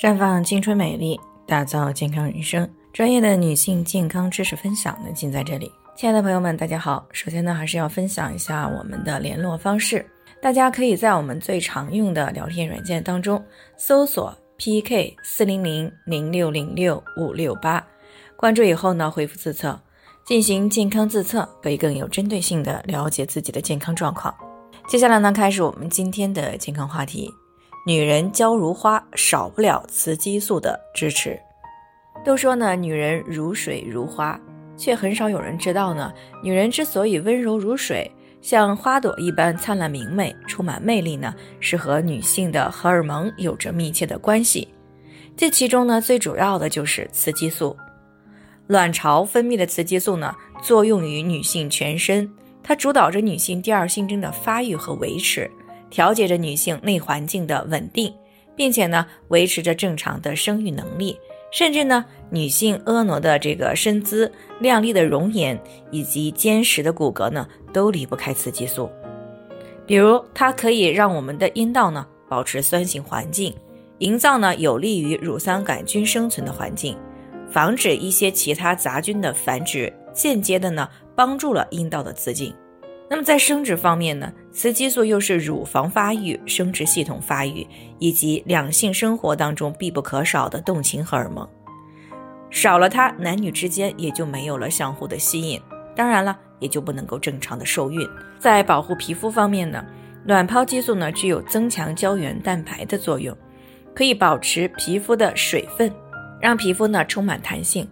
绽放青春美丽，打造健康人生。专业的女性健康知识分享呢，尽在这里。亲爱的朋友们，大家好。首先呢，还是要分享一下我们的联络方式。大家可以在我们最常用的聊天软件当中搜索 PK 四零零零六零六五六八，关注以后呢，回复自测进行健康自测，可以更有针对性的了解自己的健康状况。接下来呢，开始我们今天的健康话题。女人娇如花，少不了雌激素的支持。都说呢，女人如水如花，却很少有人知道呢。女人之所以温柔如水，像花朵一般灿烂明媚、充满魅力呢，是和女性的荷尔蒙有着密切的关系。这其中呢，最主要的就是雌激素。卵巢分泌的雌激素呢，作用于女性全身，它主导着女性第二性征的发育和维持。调节着女性内环境的稳定，并且呢，维持着正常的生育能力，甚至呢，女性婀娜的这个身姿、靓丽的容颜以及坚实的骨骼呢，都离不开雌激素。比如，它可以让我们的阴道呢保持酸性环境，营造呢有利于乳酸杆菌生存的环境，防止一些其他杂菌的繁殖，间接的呢帮助了阴道的自净。那么在生殖方面呢，雌激素又是乳房发育、生殖系统发育以及两性生活当中必不可少的动情荷尔蒙。少了它，男女之间也就没有了相互的吸引，当然了，也就不能够正常的受孕。在保护皮肤方面呢，卵泡激素呢具有增强胶原蛋白的作用，可以保持皮肤的水分，让皮肤呢充满弹性。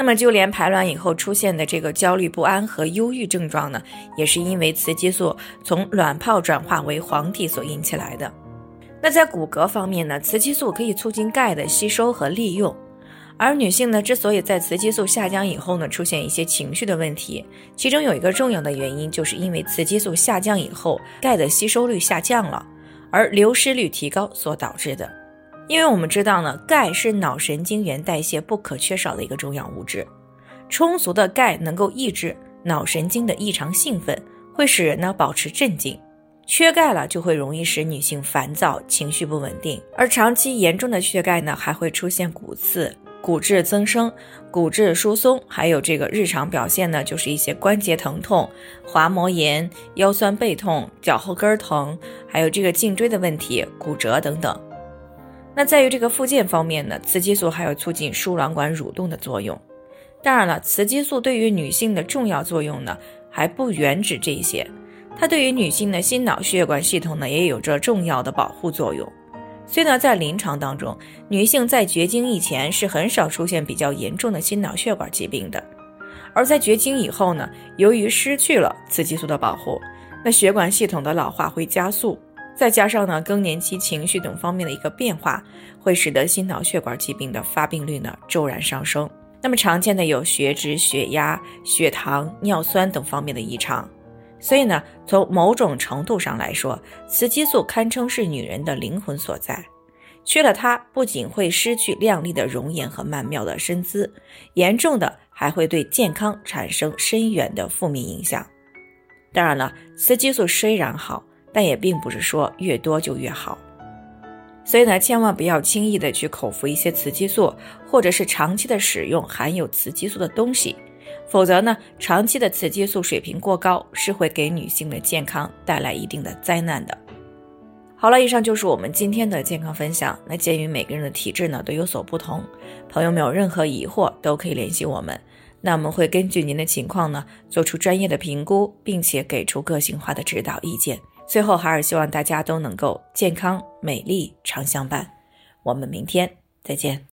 那么，就连排卵以后出现的这个焦虑不安和忧郁症状呢，也是因为雌激素从卵泡转化为黄体所引起来的。那在骨骼方面呢，雌激素可以促进钙的吸收和利用。而女性呢，之所以在雌激素下降以后呢，出现一些情绪的问题，其中有一个重要的原因，就是因为雌激素下降以后，钙的吸收率下降了，而流失率提高所导致的。因为我们知道呢，钙是脑神经元代谢不可缺少的一个重要物质，充足的钙能够抑制脑神经的异常兴奋，会使人呢保持镇静。缺钙了就会容易使女性烦躁、情绪不稳定，而长期严重的缺钙呢，还会出现骨刺、骨质增生、骨质疏松，还有这个日常表现呢，就是一些关节疼痛、滑膜炎、腰酸背痛、脚后跟疼，还有这个颈椎的问题、骨折等等。那在于这个附件方面呢，雌激素还有促进输卵管蠕动的作用。当然了，雌激素对于女性的重要作用呢，还不远止这些。它对于女性的心脑血管系统呢，也有着重要的保护作用。所以呢，在临床当中，女性在绝经以前是很少出现比较严重的心脑血管疾病的。而在绝经以后呢，由于失去了雌激素的保护，那血管系统的老化会加速。再加上呢，更年期情绪等方面的一个变化，会使得心脑血管疾病的发病率呢骤然上升。那么常见的有血脂、血压、血糖、尿酸等方面的异常。所以呢，从某种程度上来说，雌激素堪称是女人的灵魂所在。缺了它，不仅会失去靓丽的容颜和曼妙的身姿，严重的还会对健康产生深远的负面影响。当然了，雌激素虽然好。但也并不是说越多就越好，所以呢，千万不要轻易的去口服一些雌激素，或者是长期的使用含有雌激素的东西，否则呢，长期的雌激素水平过高是会给女性的健康带来一定的灾难的。好了，以上就是我们今天的健康分享。那鉴于每个人的体质呢都有所不同，朋友们有任何疑惑都可以联系我们，那我们会根据您的情况呢做出专业的评估，并且给出个性化的指导意见。最后，还是希望大家都能够健康、美丽、常相伴。我们明天再见。